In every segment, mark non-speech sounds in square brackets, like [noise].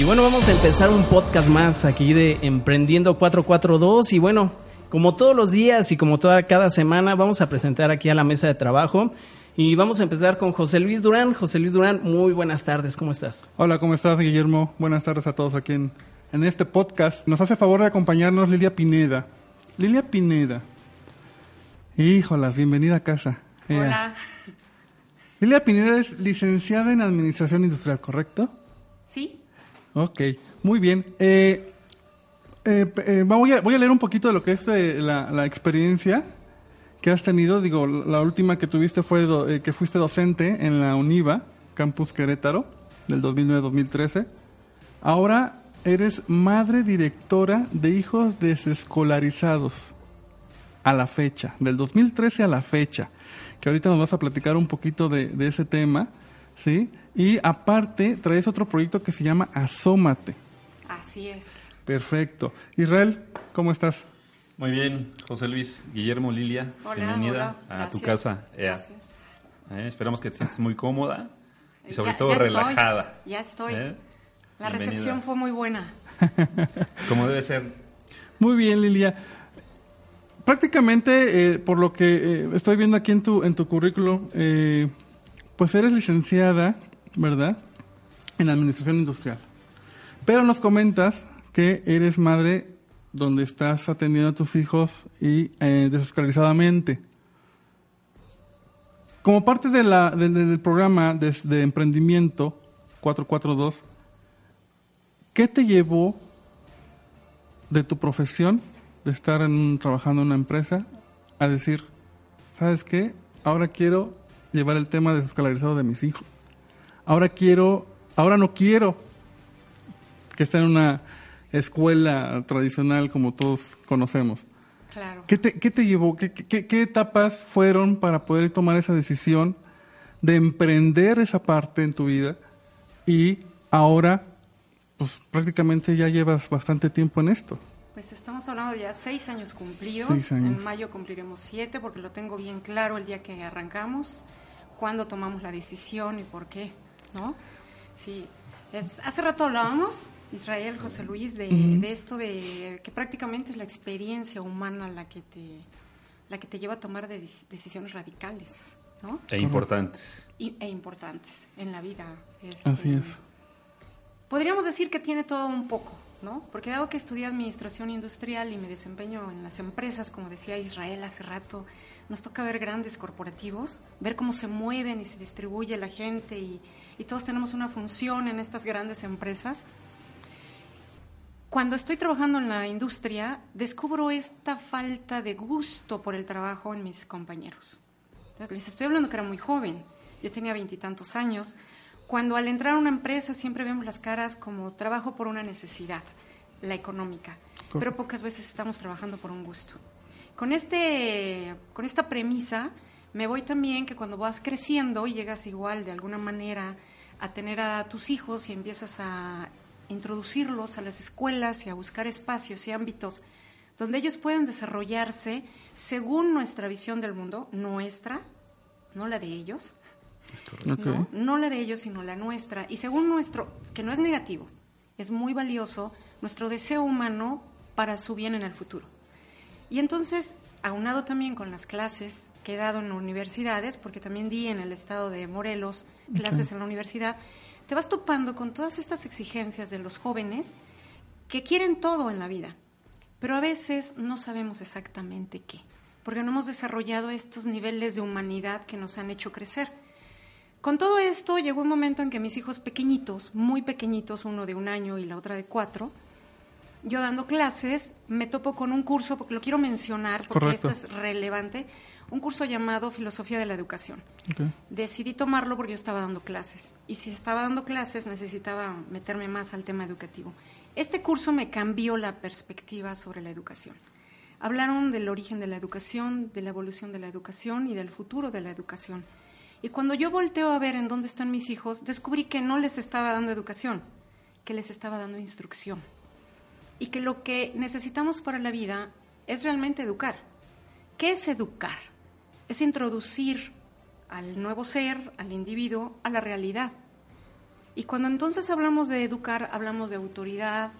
Y bueno, vamos a empezar un podcast más aquí de Emprendiendo 442 y bueno, como todos los días y como toda cada semana vamos a presentar aquí a la mesa de trabajo y vamos a empezar con José Luis Durán. José Luis Durán, muy buenas tardes, ¿cómo estás? Hola, ¿cómo estás, Guillermo? Buenas tardes a todos aquí en, en este podcast. Nos hace favor de acompañarnos Lilia Pineda. Lilia Pineda. Híjolas, bienvenida a casa. Hola. Lilia Pineda es licenciada en Administración Industrial, ¿correcto? Ok, muy bien. Eh, eh, eh, voy, a, voy a leer un poquito de lo que es eh, la, la experiencia que has tenido. Digo, la última que tuviste fue eh, que fuiste docente en la UNIVA, Campus Querétaro, del 2009-2013. Ahora eres madre directora de hijos desescolarizados a la fecha, del 2013 a la fecha, que ahorita nos vas a platicar un poquito de ese tema, ¿sí? Y aparte traes otro proyecto que se llama Asómate. Así es. Perfecto. Israel, ¿cómo estás? Muy bien, José Luis, Guillermo, Lilia, Hola, bienvenida hola. a tu casa. Eh, Gracias. eh, esperamos que te sientas muy cómoda y sobre Ya- todo ya estoy, relajada. ya estoy. Eh, La bienvenida. recepción fue muy buena. [laughs] [laughs] Como debe ser. Muy bien, Lilia. Prácticamente, eh, por lo que eh, estoy viendo aquí en tu, en tu currículo, eh, pues eres licenciada, ¿verdad? En Administración Industrial. Pero nos comentas que eres madre donde estás atendiendo a tus hijos y eh. Como parte del- programa de, de emprendimiento 442, ¿qué te llevó de tu profesión, de estar en trabajando en una empresa, a decir, ¿sabes qué? Ahora quiero llevar el tema desescolarizado de mis hijos. Ahora quiero, ahora no quiero que esté en una escuela tradicional como todos conocemos. Claro. ¿Qué te, qué te llevó? ¿Qué, qué- qué etapas fueron para poder tomar esa decisión de emprender esa parte en tu vida? Y ahora, pues prácticamente ya llevas bastante tiempo en esto. Pues estamos hablando de ya seis años cumplidos. Seis años. En mayo cumpliremos siete porque lo tengo bien claro el día que arrancamos, cuándo tomamos la decisión y por qué, ¿no? Sí. Es, hace rato hablábamos, Israel, José Luis, de, de esto de que prácticamente es la experiencia humana la que te, la que te lleva a tomar de- decisiones radicales, ¿no? E importante. y- e importantes en la vida. Este, Así es. Podríamos decir que tiene todo un poco, ¿no? Porque dado que estudié administración industrial y me desempeño en las empresas, como decía Israel hace rato, nos toca ver grandes corporativos, ver cómo se mueven y se distribuye la gente y, y todos tenemos una función en estas grandes empresas. Cuando estoy trabajando en la industria, descubro esta falta de gusto por el trabajo en mis compañeros. Entonces, les estoy hablando que era muy joven, yo tenía veintitantos años. Cuando al entrar a una empresa siempre vemos las caras como trabajo por una necesidad, la económica, pero pocas veces estamos trabajando por un gusto. Con, este, con esta premisa me voy también que cuando vas creciendo y llegas igual de alguna manera a tener a tus hijos y empiezas a introducirlos a las escuelas y a buscar espacios y ámbitos donde ellos puedan desarrollarse según nuestra visión del mundo, nuestra, no la de ellos. ¿no? No la de ellos, sino la nuestra. Y según nuestro, que no es negativo, es muy valioso, nuestro deseo humano para su bien en el futuro. Y entonces, aunado también con las clases que he dado en universidades, porque también di en el estado de Morelos clases en la universidad, te vas topando con todas estas exigencias de los jóvenes que quieren todo en la vida, pero a veces no sabemos exactamente qué, porque no hemos desarrollado estos niveles de humanidad que nos han hecho crecer. Con todo esto llegó un momento en que mis hijos pequeñitos, muy pequeñitos, uno de un año y la otra de cuatro, yo dando clases, me topo con un curso, porque lo quiero mencionar, porque Correcto. esto es relevante, un curso llamado Filosofía de la Educación. Decidí tomarlo porque yo estaba dando clases. Y si estaba dando clases necesitaba meterme más al tema educativo. Este curso me cambió la perspectiva sobre la educación. Hablaron del origen de la educación, de la evolución de la educación y del futuro de la educación. Y cuando yo volteo a ver en dónde están mis hijos, descubrí que no les estaba dando educación, que les estaba dando instrucción. Y que lo que necesitamos para la vida es realmente educar. ¿Qué es educar? Es introducir al nuevo ser, al individuo, a la realidad. Y cuando entonces hablamos de educar, hablamos de autoridad,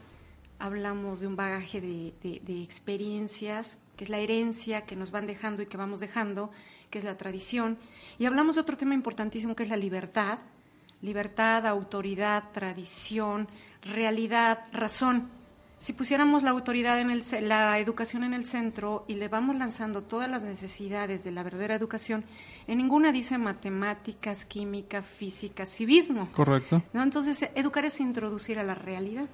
hablamos de un bagaje de, experiencias, que es la herencia que nos van dejando y que vamos dejando, que es la tradición. Y hablamos de otro tema importantísimo que es la libertad. Libertad, autoridad, tradición, realidad, razón. Si pusiéramos la autoridad en el, la educación en el centro y le vamos lanzando todas las necesidades de la verdadera educación, en ninguna dice matemáticas, química, física, civismo. Correcto. ¿no? Entonces, educar es introducir a la realidad.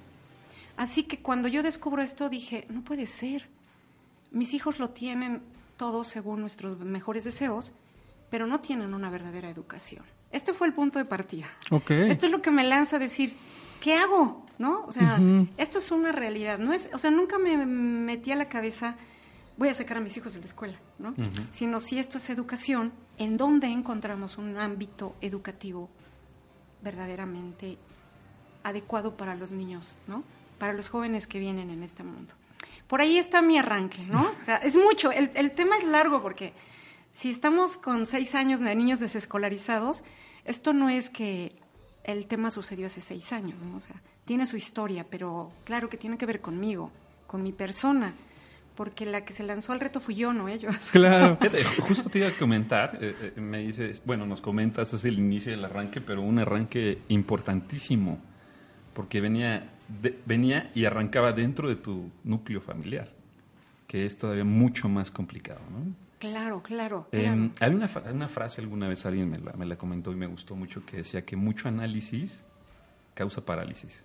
Así que cuando yo descubro esto dije, no puede ser. Mis hijos lo tienen todo según nuestros mejores deseos, pero no tienen una verdadera educación. Este fue el punto de partida. Okay. Esto es lo que me lanza a decir, ¿qué hago? ¿No? O sea, esto es una realidad. No es, o sea, nunca me metí a la cabeza, voy a sacar a mis hijos de la escuela, ¿no? Sino si esto es educación, ¿en dónde encontramos un ámbito educativo verdaderamente adecuado para los niños, ¿no? para los jóvenes que vienen en este mundo. Por ahí está mi arranque, ¿no? O sea, es mucho. El, el tema es largo porque si estamos con seis años de niños desescolarizados, esto no es que el tema sucedió hace seis años, ¿no? O sea, tiene su historia, pero claro que tiene que ver conmigo, con mi persona, porque la que se lanzó al reto fui yo, no ellos. [laughs] Claro. [laughs] Justo te iba a comentar, eh, eh, me dices, bueno, nos comentas, es el inicio del arranque, pero un arranque importantísimo, porque venía venía y arrancaba dentro de tu núcleo familiar, que es todavía mucho más complicado, ¿no? Claro, claro. Eh, hay una, una, frase alguna vez alguien me la, me la comentó y me gustó mucho que decía que mucho análisis causa parálisis.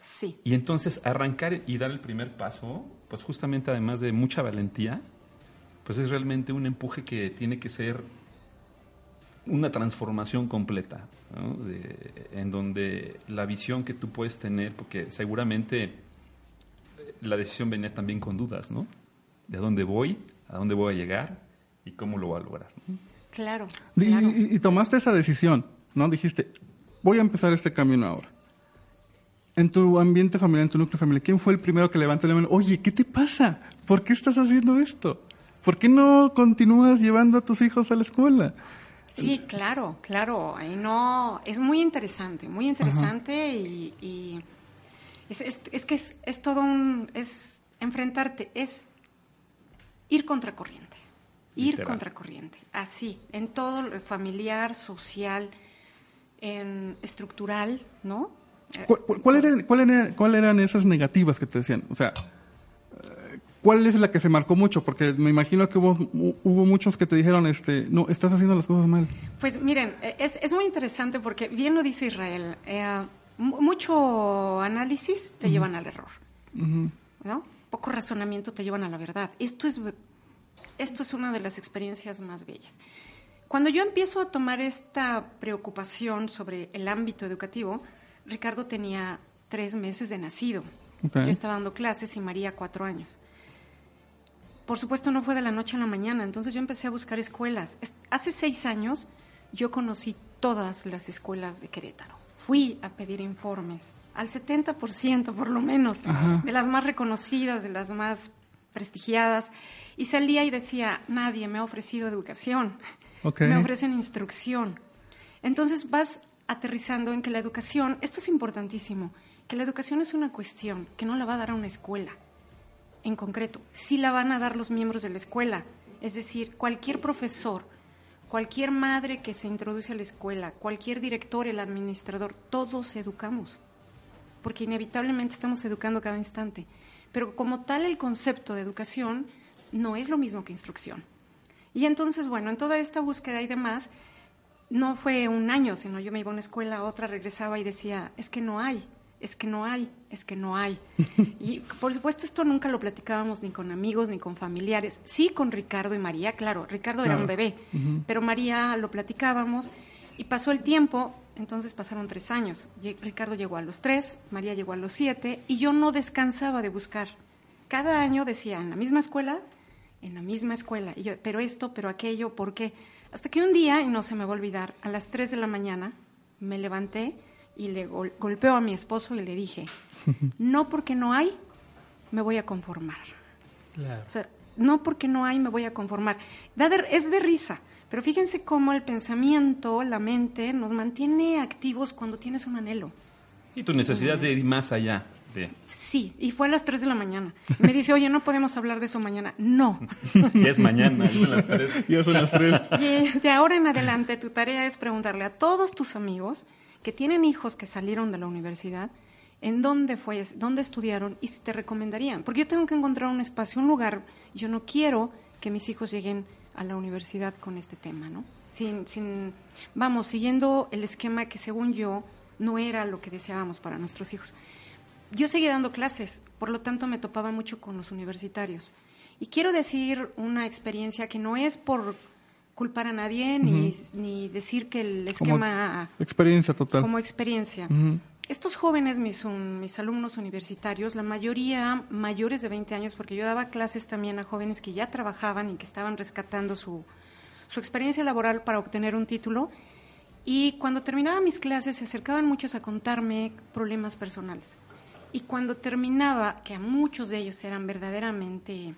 Sí. Y entonces arrancar y dar el primer paso, pues justamente además de mucha valentía, pues es realmente un empuje que tiene que ser una transformación completa, en donde la visión que tú puedes tener, porque seguramente eh, la decisión venía también con dudas, ¿no? De dónde voy, a dónde voy a llegar y cómo lo voy a lograr. Claro. Y, tomaste esa decisión, ¿no? Dijiste, voy a empezar este camino ahora. En tu ambiente familiar, en tu núcleo familiar, ¿quién fue el primero que levantó la mano? Oye, ¿qué te pasa? ¿Por qué estás haciendo esto? ¿Por qué no continúas llevando a tus hijos a la escuela? Sí, claro, claro. Y no, es muy interesante, muy interesante y, es, que es, todo un, es enfrentarte, es ir contracorriente, ir contracorriente, así, en todo, familiar, social, en estructural, ¿no? ¿Cuál, eran, cuál eran esas negativas que te decían? O sea, ¿Cuál es la que se marcó mucho? Porque me imagino que hubo, hubo muchos que te dijeron, este, no, estás haciendo las cosas mal. Pues miren, es, es muy interesante porque bien lo dice Israel, eh, mucho análisis te llevan al error, ¿no? Poco razonamiento te llevan a la verdad. Esto es, esto es una de las experiencias más bellas. Cuando yo empiezo a tomar esta preocupación sobre el ámbito educativo, Ricardo tenía tres meses de nacido. Yo estaba dando clases y María cuatro años por supuesto no fue de la noche a la mañana, entonces yo empecé a buscar escuelas. Hace seis años yo conocí todas las escuelas de Querétaro. Fui a pedir informes, al 70% por lo menos, de las más reconocidas, de las más prestigiadas, y salía y decía, nadie me ha ofrecido educación, me ofrecen instrucción. Entonces vas aterrizando en que la educación, esto es importantísimo, que la educación es una cuestión que no la va a dar a una escuela en concreto, sí la van a dar los miembros de la escuela. Es decir, cualquier profesor, cualquier madre que se introduce a la escuela, cualquier director, el administrador, todos educamos, porque inevitablemente estamos educando cada instante. Pero como tal el concepto de educación no es lo mismo que instrucción. Y entonces, bueno, en toda esta búsqueda y demás, no fue un año, sino yo me iba a una escuela, a otra, regresaba y decía, es que no hay es que no hay, es que no hay. [laughs] Y por supuesto esto nunca lo platicábamos ni con amigos ni con familiares. Sí con Ricardo y María, claro, Ricardo era un bebé, pero María lo platicábamos y pasó el tiempo, entonces pasaron tres años. Ricardo llegó a los tres, María llegó a los siete y yo no descansaba de buscar. Cada año decía, en la misma escuela, en la misma escuela, y yo, pero esto, pero aquello, ¿por qué? Hasta que un día, y no se me va a olvidar, a las tres de la mañana me levanté y le golpeo a mi esposo y le dije, [laughs] no porque no hay, me voy a conformar. O sea, no porque no hay, me voy a conformar. es de risa, Pero fíjense cómo el pensamiento, la mente, nos mantiene activos cuando tienes un anhelo. Y tu necesidad de ir más allá. De... Sí, y fue a las 3 de la mañana. Me dice, oye, no podemos hablar de eso mañana. No. [laughs] ya es mañana, ya son las 3. Ya son las 3. Y de ahora en adelante, tu tarea es preguntarle a todos tus amigos que tienen hijos que salieron de la universidad, en dónde fue, dónde estudiaron y si te recomendarían. Porque yo tengo que encontrar un espacio, un lugar. Yo no quiero que mis hijos lleguen a la universidad con este tema, ¿no? Sin, sin, vamos, siguiendo el esquema que según yo no era lo que deseábamos para nuestros hijos. Yo seguí dando clases, por lo tanto me topaba mucho con los universitarios. Y quiero decir una experiencia que no es por culpar a nadie ni, ni, decir que el esquema... Como experiencia total. Como experiencia. Uh -huh. Estos jóvenes, mis, un, mis alumnos universitarios, la mayoría mayores de 20 años, porque yo daba clases también a jóvenes que ya trabajaban y que estaban rescatando su, su experiencia laboral para obtener un título. Y cuando terminaba mis clases se acercaban muchos a contarme problemas personales. Y cuando terminaba, que a muchos de ellos eran verdaderamente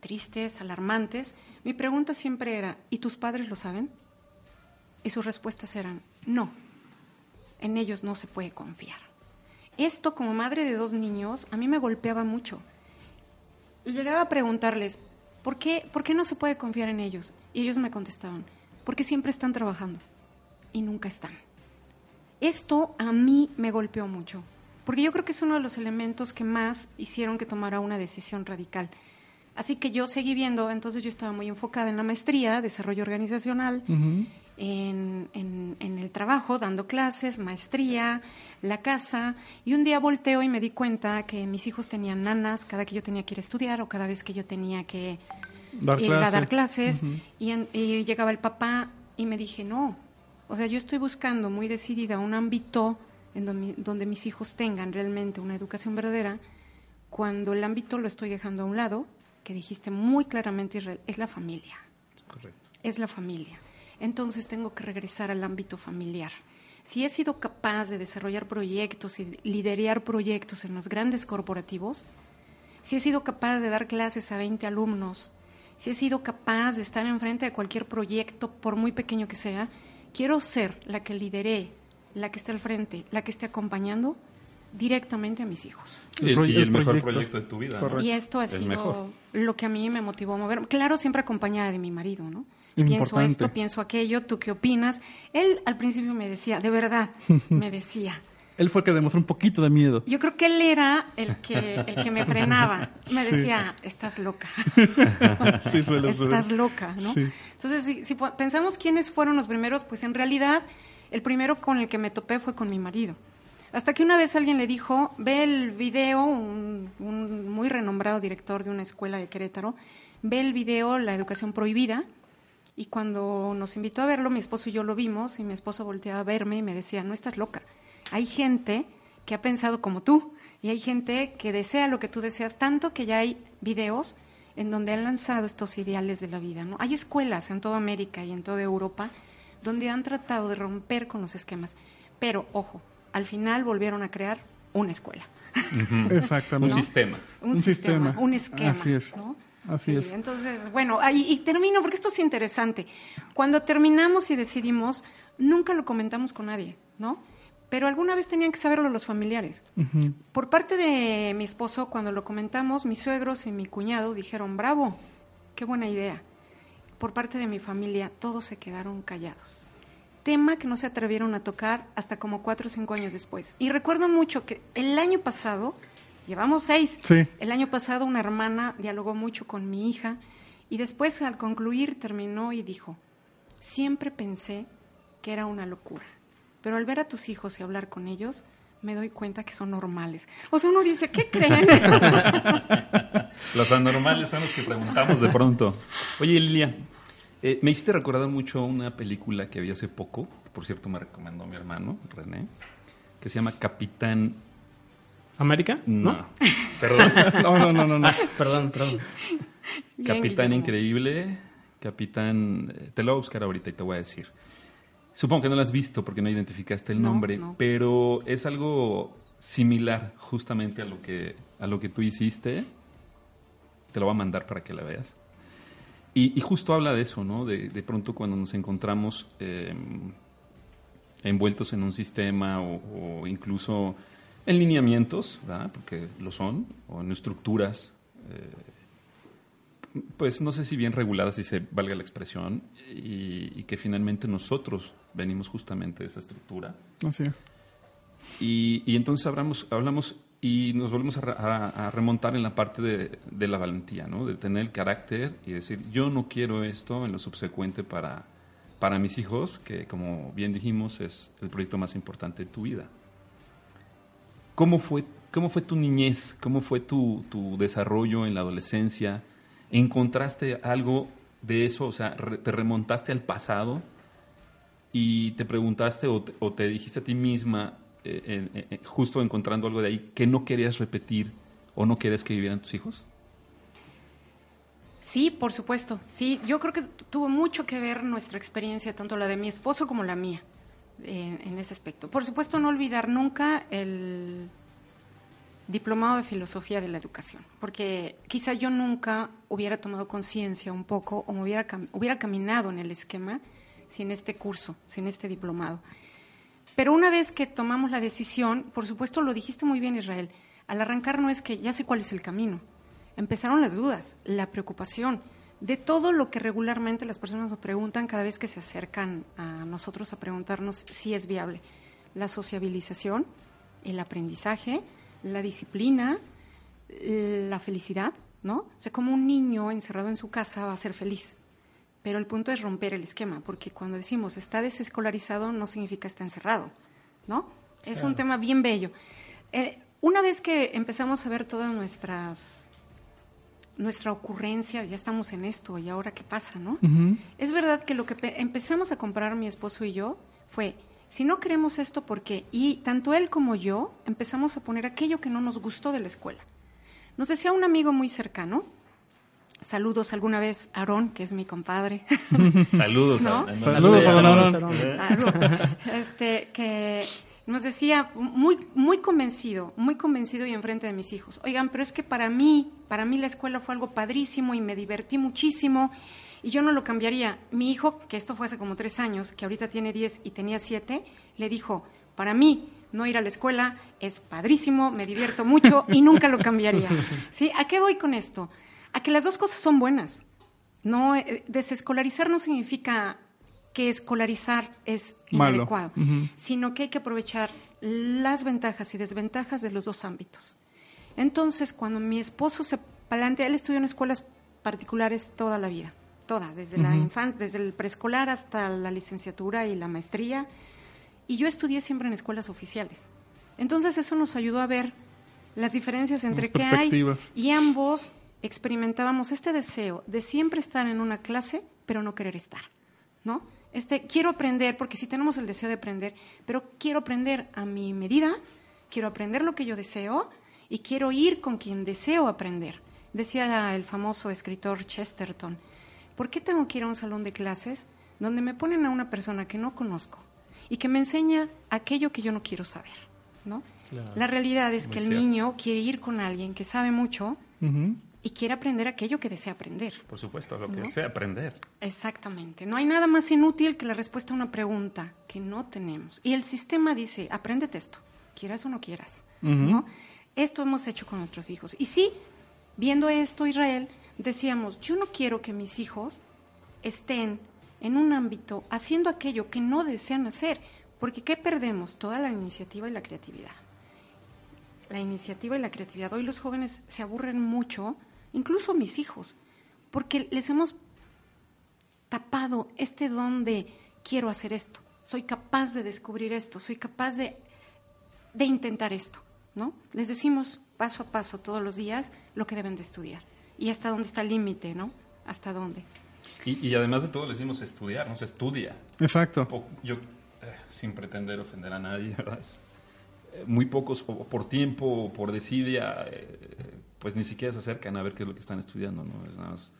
tristes, alarmantes, mi pregunta siempre era, ¿y tus padres lo saben? Y sus respuestas eran, no, en ellos no se puede confiar. Esto como madre de dos niños a mí me golpeaba mucho. Llegaba a preguntarles, ¿por qué, ¿por qué no se puede confiar en ellos? Y ellos me contestaban, porque siempre están trabajando y nunca están. Esto a mí me golpeó mucho, porque yo creo que es uno de los elementos que más hicieron que tomara una decisión radical. Así que yo seguí viendo, entonces yo estaba muy enfocada en la maestría, desarrollo organizacional, uh -huh. en, en, en, el trabajo, dando clases, maestría, la casa, y un día volteo y me di cuenta que mis hijos tenían nanas cada que yo tenía que ir a estudiar o cada vez que yo tenía que dar ir clase. a dar clases, uh -huh. y, en, y llegaba el papá y me dije, no, o sea, yo estoy buscando muy decidida un ámbito en donde, donde mis hijos tengan realmente una educación verdadera, cuando el ámbito lo estoy dejando a un lado, que dijiste muy claramente, Israel, es la familia. Correcto. Es la familia. Entonces tengo que regresar al ámbito familiar. Si he sido capaz de desarrollar proyectos y liderar proyectos en los grandes corporativos, si he sido capaz de dar clases a 20 alumnos, si he sido capaz de estar enfrente de cualquier proyecto, por muy pequeño que sea, quiero ser la que lidere, la que esté al frente, la que esté acompañando directamente a mis hijos. Y, el, y el, mejor proyecto de tu vida. ¿no? Y esto ha el sido mejor. lo que a mí me motivó a mover. Claro, siempre acompañada de mi marido, ¿no? Importante. Pienso esto, pienso aquello, ¿tú qué opinas? Él al principio me decía, de verdad, [laughs] me decía. él fue el que demostró un poquito de miedo. Yo creo que él era el que, el que me [laughs] frenaba. Me decía, estás loca. [laughs] sí, suele estás loca, ¿no? Sí. Entonces, si, si pensamos quiénes fueron los primeros, pues en realidad el primero con el que me topé fue con mi marido. Hasta que una vez alguien le dijo, ve el video, un, un, muy renombrado director de una escuela de Querétaro, ve el video La educación prohibida, y cuando nos invitó a verlo, mi esposo y yo lo vimos, y mi esposo volteaba a verme y me decía, no estás loca, hay gente que ha pensado como tú, y hay gente que desea lo que tú deseas, tanto que ya hay videos en donde han lanzado estos ideales de la vida. ¿no? Hay escuelas en toda América y en toda Europa donde han tratado de romper con los esquemas, pero ojo, al final volvieron a crear una escuela. [laughs] Exactamente. Un sistema. Un, un sistema, sistema, Un esquema. Así es. ¿no? Así sí, es. Entonces, bueno, ahí, y termino porque esto es interesante. Cuando terminamos y decidimos, nunca lo comentamos con nadie, ¿no? Pero alguna vez tenían que saberlo los familiares. Uh -huh. Por parte de mi esposo, cuando lo comentamos, mis suegros y mi cuñado dijeron, bravo, qué buena idea. Por parte de mi familia, todos se quedaron callados tema que no se atrevieron a tocar hasta como cuatro o cinco años después. Y recuerdo mucho que el año pasado, llevamos seis, sí. el año pasado una hermana dialogó mucho con mi hija y después al concluir terminó y dijo, siempre pensé que era una locura, pero al ver a tus hijos y hablar con ellos, me doy cuenta que son normales. O sea, uno dice, ¿qué creen? [laughs] los anormales son los que preguntamos de pronto. Oye, Lilia, eh, me hiciste recordar mucho una película que vi hace poco, que por cierto me recomendó mi hermano, René, que se llama Capitán... ¿América? No. ¿No? Perdón. [laughs] no, no, no, no, no. [laughs] perdón, perdón. Bien, Capitán Guillermo. Increíble, Capitán... eh, Te lo voy a buscar ahorita y te voy a decir. Supongo que no lo has visto porque no identificaste el No, nombre, no. pero es algo similar justamente a lo que a lo que tú hiciste. Te lo voy a mandar para que la veas. Y, justo habla de eso, ¿no? De, de pronto cuando nos encontramos em, envueltos en un sistema o, incluso en lineamientos, ¿verdad? Porque lo son, o en estructuras, eh, pues no sé si bien reguladas, si se valga la expresión, y, que finalmente nosotros venimos justamente de esa estructura. Así y, y, entonces hablamos, hablamos y nos volvemos a, remontar en la parte de, la valentía, ¿no? De tener el carácter y decir, yo no quiero esto en lo subsecuente para, para mis hijos, que como bien dijimos es el proyecto más importante de tu vida. ¿Cómo fue, cómo fue tu niñez? ¿Cómo fue tu, tu desarrollo en la adolescencia? ¿Encontraste algo de eso? O sea, ¿te remontaste al pasado y te preguntaste o o te dijiste a ti misma, eh, justo encontrando algo de ahí que no querías repetir o no quieres que vivieran tus hijos? Sí, por supuesto. Sí, yo creo que tuvo mucho que ver nuestra experiencia, tanto la de mi esposo como la mía, eh, en ese aspecto. Por supuesto, no olvidar nunca el diplomado de filosofía de la educación, porque quizá yo nunca hubiera tomado conciencia un poco o me hubiera, hubiera caminado en el esquema sin este curso, sin este diplomado. Pero una vez que tomamos la decisión, por supuesto lo dijiste muy bien Israel, al arrancar no es que ya sé cuál es el camino. Empezaron las dudas, la preocupación de todo lo que regularmente las personas nos preguntan cada vez que se acercan a nosotros a preguntarnos si es viable. La sociabilización, el aprendizaje, la disciplina, la felicidad, ¿no? O sea, como un niño encerrado en su casa va a ser feliz. Pero el punto es romper el esquema, porque cuando decimos está desescolarizado no significa está encerrado, ¿no? Es un tema bien bello. Eh, una vez que empezamos a ver todas nuestras nuestra ocurrencia, ya estamos en esto y ahora qué pasa, ¿no? Es verdad que lo que empezamos a comprar mi esposo y yo fue, si no queremos esto, ¿por qué? Y tanto él como yo empezamos a poner aquello que no nos gustó de la escuela. Nos decía un amigo muy cercano, Saludos alguna vez a Aarón, que es mi compadre. [laughs] Saludos, Saludos Este, que nos decía muy, muy convencido, muy convencido y enfrente de mis hijos. Oigan, pero es que para mí, para mí la escuela fue algo padrísimo y me divertí muchísimo y yo no lo cambiaría. Mi hijo, que esto fue hace como tres años, que ahorita tiene diez y tenía siete, le dijo, para mí no ir a la escuela es padrísimo, me divierto mucho y nunca lo cambiaría. [laughs] ¿Sí? ¿A qué voy con esto? A que las dos cosas son buenas. No, eh, desescolarizar no significa que escolarizar es inadecuado, sino que hay que aprovechar las ventajas y desventajas de los dos ámbitos. Entonces, cuando mi esposo se plantea, él estudió en escuelas particulares toda la vida, toda, desde la infancia, desde el preescolar hasta la licenciatura y la maestría, y yo estudié siempre en escuelas oficiales. Entonces, eso nos ayudó a ver las diferencias entre qué hay y ambos experimentábamos este deseo de siempre estar en una clase, pero no querer estar, ¿no? Este, quiero aprender, porque sí tenemos el deseo de aprender, pero quiero aprender a mi medida, quiero aprender lo que yo deseo y quiero ir con quien deseo aprender. Decía el famoso escritor Chesterton, ¿por qué tengo que ir a un salón de clases donde me ponen a una persona que no conozco y que me enseña aquello que yo no quiero saber? ¿no? La realidad es que el niño quiere ir con alguien que sabe mucho y quiere aprender aquello que desea aprender. Por supuesto, lo que desea aprender. Exactamente. No hay nada más inútil que la respuesta a una pregunta que no tenemos. Y el sistema dice, apréndete esto, quieras o no quieras. ¿no? Esto hemos hecho con nuestros hijos. Y sí, viendo esto, Israel, decíamos, yo no quiero que mis hijos estén en un ámbito haciendo aquello que no desean hacer, porque ¿qué perdemos? Toda la iniciativa y la creatividad. La iniciativa y la creatividad. Hoy los jóvenes se aburren mucho incluso mis hijos, porque les hemos tapado este don de quiero hacer esto, soy capaz de descubrir esto, soy capaz de, de intentar esto, ¿no? Les decimos paso a paso todos los días lo que deben de estudiar y hasta dónde está el límite, ¿no? Hasta dónde. Y, además de todo le decimos estudiar, no se estudia. Exacto. yo, eh, sin pretender ofender a nadie, [laughs] ¿verdad? Eh, muy pocos, por tiempo, o por desidia, eh, pues ni siquiera se acercan a ver qué es lo que están estudiando, ¿no? Es nada más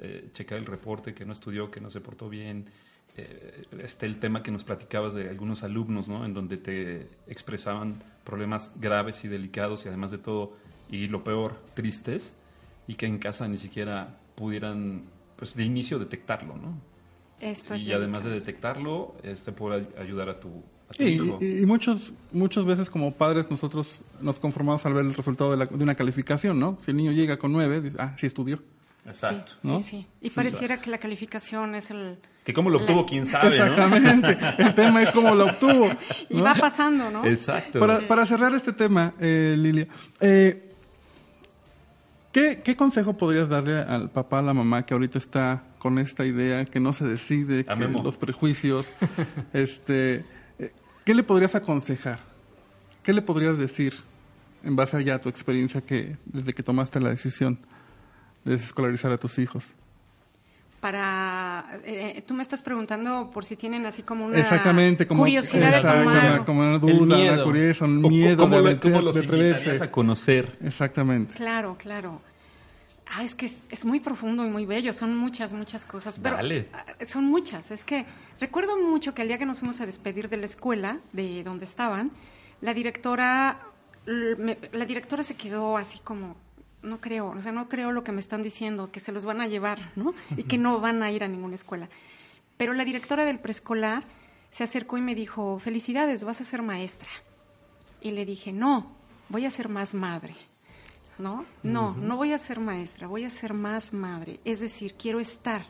eh, checar el reporte, que no estudió, que no se portó bien. Eh, este el tema que nos platicabas de algunos alumnos, ¿no? En donde te expresaban problemas graves y delicados y además de todo, y lo peor, tristes, y que en casa ni siquiera pudieran pues de inicio detectarlo, ¿no? Esto es y además de detectarlo, este puede ayudar a tu Y, y- y muchos, muchas veces como padres nosotros nos conformamos al ver el resultado de, la- de una calificación, ¿no? Si el niño llega con nueve, dice, ah, sí estudió. Exacto. Sí, ¿no? sí, sí. Y pareciera que la calificación es el... Que cómo lo La- obtuvo, quién sabe, ¿no? Exactamente. El tema es cómo lo obtuvo. [laughs] Y va pasando, ¿no? Exacto. Para, para cerrar este tema, eh, Lilia, eh, ¿qué, qué consejo podrías darle al papá, a la mamá que ahorita está con esta idea, que no se decide, que los prejuicios? [laughs] este, ¿Qué le podrías aconsejar? ¿Qué le podrías decir en base a ya tu experiencia que desde que tomaste la decisión de desescolarizar a tus hijos? Para... eh, tú me estás preguntando por si tienen así como una Exactamente, como, curiosidad de tomar. una- como una duda, una miedo. curiosidad, un O- miedo ¿Cómo, de, lo- aventar- cómo los de atreverse. a conocer? Exactamente. Claro, claro. Ah, es que es, es muy profundo y muy bello. Son muchas, muchas cosas. Pero Dale. ah, son muchas. Es que recuerdo mucho que el día que nos fuimos a despedir de la escuela, de donde estaban, la directora, la directora se quedó así como, no creo, o sea, no creo lo que me están diciendo, que se los van a llevar, ¿no? Y que no van a ir a ninguna escuela. Pero la directora del preescolar se acercó y me dijo, felicidades, vas a ser maestra. Y le dije, no, voy a ser más madre. ¿No? No, no voy a ser maestra, voy a ser más madre. Es decir, quiero estar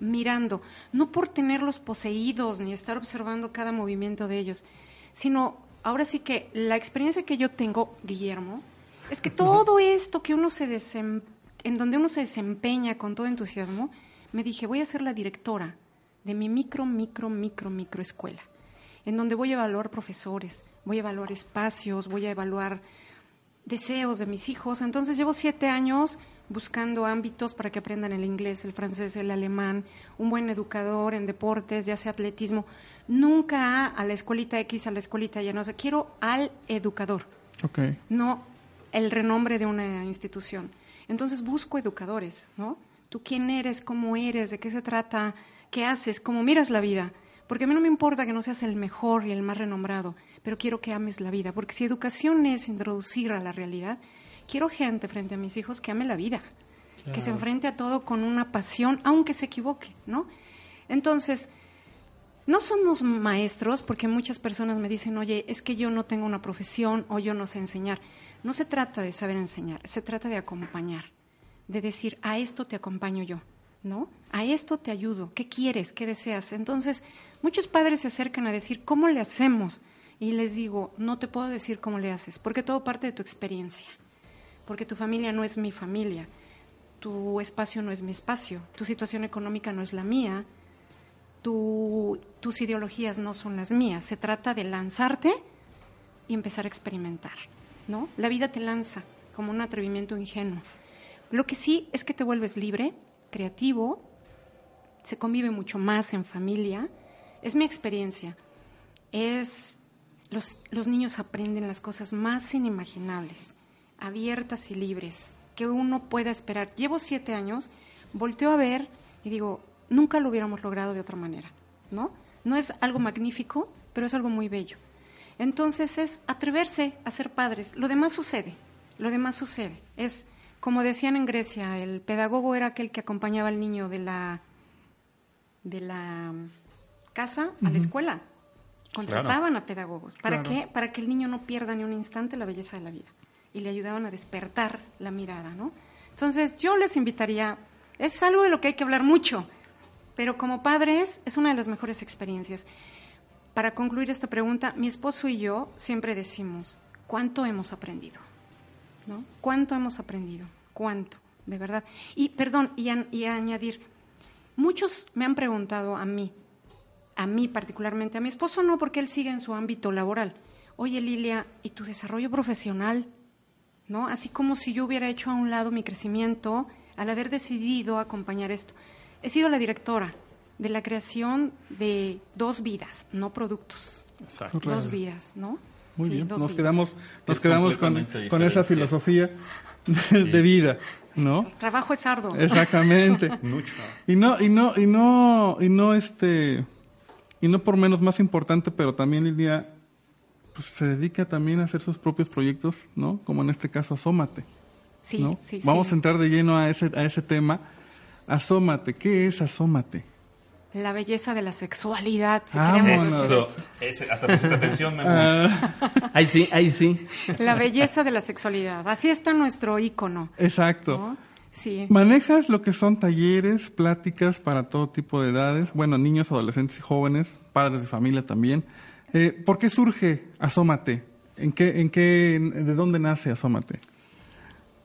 mirando, no por tenerlos poseídos ni estar observando cada movimiento de ellos, sino ahora sí que la experiencia que yo tengo, Guillermo, es que [laughs] todo esto que uno se desem- en donde uno se desempeña con todo entusiasmo, me dije, voy a ser la directora de mi micro, micro, micro, micro escuela, en donde voy a evaluar profesores, voy a evaluar espacios, voy a evaluar deseos de mis hijos. Entonces llevo siete años buscando ámbitos para que aprendan el inglés, el francés, el alemán, un buen educador en deportes, ya sea atletismo. Nunca a la escuelita X, a la escuelita Y, no sé, quiero al educador, Ok. no el renombre de una institución. Entonces busco educadores, ¿no? Tú quién eres, cómo eres, de qué se trata, qué haces, cómo miras la vida. Porque a mí no me importa que no seas el mejor y el más renombrado, pero quiero que ames la vida. Porque si educación es introducir a la realidad, quiero gente frente a mis hijos que ame la vida, que se enfrente a todo con una pasión, aunque se equivoque, ¿no? Entonces, no somos maestros porque muchas personas me dicen, oye, es que yo no tengo una profesión o yo no sé enseñar. No se trata de saber enseñar, se trata de acompañar, de decir, a esto te acompaño yo, ¿no? A esto te ayudo, ¿qué quieres, qué deseas? Entonces, muchos padres se acercan a decir, ¿cómo le hacemos? Y les digo, no te puedo decir cómo le haces, porque todo parte de tu experiencia, porque tu familia no es mi familia, tu espacio no es mi espacio, tu situación económica no es la mía, tu- tus ideologías no son las mías. Se trata de lanzarte y empezar a experimentar, ¿no? La vida te lanza como un atrevimiento ingenuo. Lo que sí es que te vuelves libre, creativo, se convive mucho más en familia. Es mi experiencia. Es los, los niños aprenden las cosas más inimaginables, abiertas y libres, que uno pueda esperar. Llevo siete años, volteo a ver y digo, nunca lo hubiéramos logrado de otra manera, ¿no? No es algo magnífico, pero es algo muy bello. Entonces es atreverse a ser padres. Lo demás sucede, lo demás sucede. Es, como decían en Grecia, el pedagogo era aquel que acompañaba al niño de la, de la casa a la escuela. Contrataban a pedagogos. ¿Para Claro. qué? Para que el niño no pierda ni un instante la belleza de la vida. Y le ayudaban a despertar la mirada, ¿no? Entonces, yo les invitaría, es algo de lo que hay que hablar mucho, pero como padres es una de las mejores experiencias. Para concluir esta pregunta, mi esposo y yo siempre decimos, ¿cuánto hemos aprendido? ¿No? ¿Cuánto hemos aprendido? ¿Cuánto? De verdad. Y, perdón, y, añadir, muchos me han preguntado a mí, a mí particularmente, a mi esposo no, porque él sigue en su ámbito laboral. Oye, Lilia, ¿y tu desarrollo profesional? ¿No? Así como si yo hubiera hecho a un lado mi crecimiento al haber decidido acompañar esto. He sido la directora de la creación de dos vidas, no productos. Exacto. Dos vidas, ¿no? Muy Sí, bien, nos vidas. quedamos, nos Es quedamos con, con esa filosofía de, de vida, ¿no? El trabajo es arduo. Exactamente. [laughs] Mucho. Y no, y no, y no, y no este, y no por menos más importante, pero también Lidia, pues se dedica también a hacer sus propios proyectos, ¿no? Como en este caso Asómate, Sí, ¿no? sí, Vamos sí. a entrar de lleno a ese, a ese tema, Asómate, ¿qué es asómate? La belleza de la sexualidad, si Vámonos. queremos Eso, ese, hasta pusiste atención, Memo. Ah, Ahí sí, ahí sí. La belleza de la sexualidad. Así está nuestro ícono. exacto. ¿no? Sí. ¿Manejas lo que son talleres, pláticas para todo tipo de edades? Bueno, niños, adolescentes y jóvenes, padres de familia también. Eh, ¿Por qué surge Asómate? ¿En qué, en qué, ¿De dónde nace Asómate?